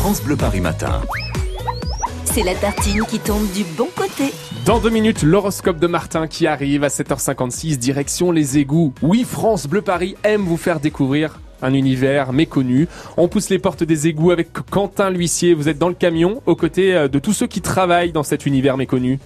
France Bleu Paris Matin. C'est la tartine qui tombe du bon côté. Dans deux minutes, l'horoscope de Martin qui arrive à 7h56, direction les égouts. Oui, France Bleu Paris aime vous faire découvrir un univers méconnu. On pousse les portes des égouts avec Quentin L'Huissier. Vous êtes dans le camion aux côtés euh, de tous ceux qui travaillent dans cet univers méconnu.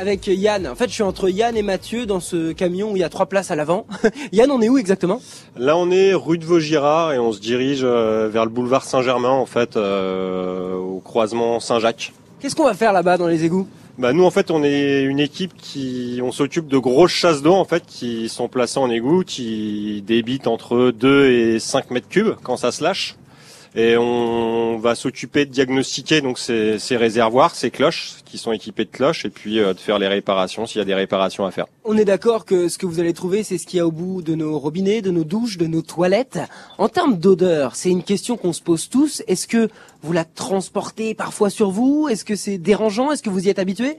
Avec Yann. En fait, je suis entre Yann et Mathieu dans ce camion où il y a trois places à l'avant. Yann, on est où exactement? Là, on est rue de Vaugirard et on se dirige euh, vers le boulevard Saint-Germain, en fait, euh, au croisement Saint-Jacques. Qu'est-ce qu'on va faire là-bas dans les égouts? Bah nous en fait on est une équipe qui on s'occupe de grosses chasses d'eau en fait qui sont placées en égout qui débitent entre 2 et 5 mètres cubes quand ça se lâche et on va s'occuper de diagnostiquer donc ces, ces réservoirs, ces cloches qui sont équipées de cloches et puis euh, de faire les réparations s'il y a des réparations à faire. On est d'accord que ce que vous allez trouver, c'est ce qu'il y a au bout de nos robinets, de nos douches, de nos toilettes. En termes d'odeur, c'est une question qu'on se pose tous. Est-ce que vous la transportez parfois sur vous? Est-ce que c'est dérangeant? Est-ce que vous y êtes habitué?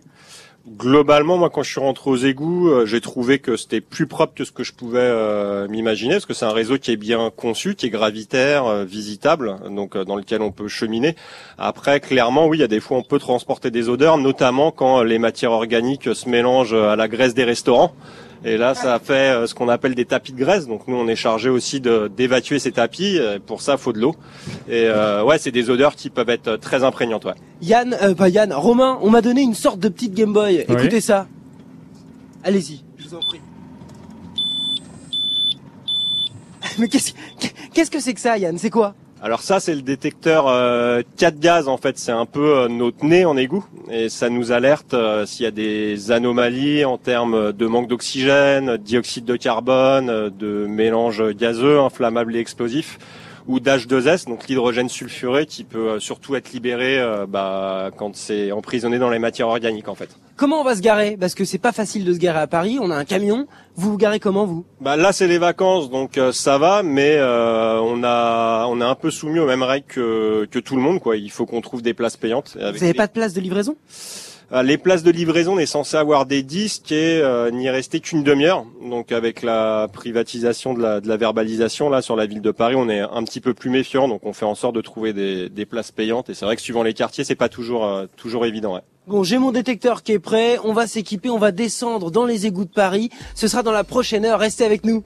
Globalement, moi, quand je suis rentré aux égouts, euh, j'ai trouvé que c'était plus propre que ce que je pouvais euh, m'imaginer, parce que c'est un réseau qui est bien conçu, qui est gravitaire, euh, visitable, donc dans lequel on peut cheminer. Après, clairement, oui, il y a des fois on peut transporter des odeurs, notamment quand les matières organiques se mélangent à la graisse des restaurants. Et là, ça fait euh, ce qu'on appelle des tapis de graisse. Donc nous, on est chargé aussi de d'évacuer ces tapis. Pour ça, faut de l'eau. Et euh, ouais, c'est des odeurs qui peuvent être très imprégnantes. Ouais. Yann, euh, pas Yann, Romain, on m'a donné une sorte de petite Game Boy. Écoutez ça. Allez-y, je vous en prie. Mais qu'est-ce qu'est-ce que c'est que ça, Yann? C'est quoi? Alors ça, c'est le détecteur euh, 4 gaz en fait. C'est un peu euh, notre nez en égout et ça nous alerte euh, s'il y a des anomalies en termes de manque d'oxygène, dioxyde de carbone, euh, de mélange gazeux, inflammable et explosif ou d'H2S, donc l'hydrogène sulfuré qui peut surtout être libéré bah, quand c'est emprisonné dans les matières organiques en fait. Comment on va se garer? Parce que c'est pas facile de se garer à Paris. On a un camion. Vous vous garez comment vous? Bah là c'est les vacances donc euh, ça va, mais euh, on a on est un peu soumis aux mêmes règles que, que tout le monde quoi. Il faut qu'on trouve des places payantes. Vous n'avez pas de place de livraison? euh, les places de livraison, on est censé avoir des disques et euh, n'y rester qu'une demi-heure. Donc avec la privatisation de la, verbalisation là sur la ville de Paris, on est un petit peu plus méfiant. Donc on fait en sorte de trouver des, places payantes. Et c'est vrai que suivant les quartiers, c'est pas toujours euh, toujours évident. Bon, j'ai mon détecteur qui est prêt. On va s'équiper, on va descendre dans les égouts de Paris. Ce sera dans la prochaine heure. Restez avec nous.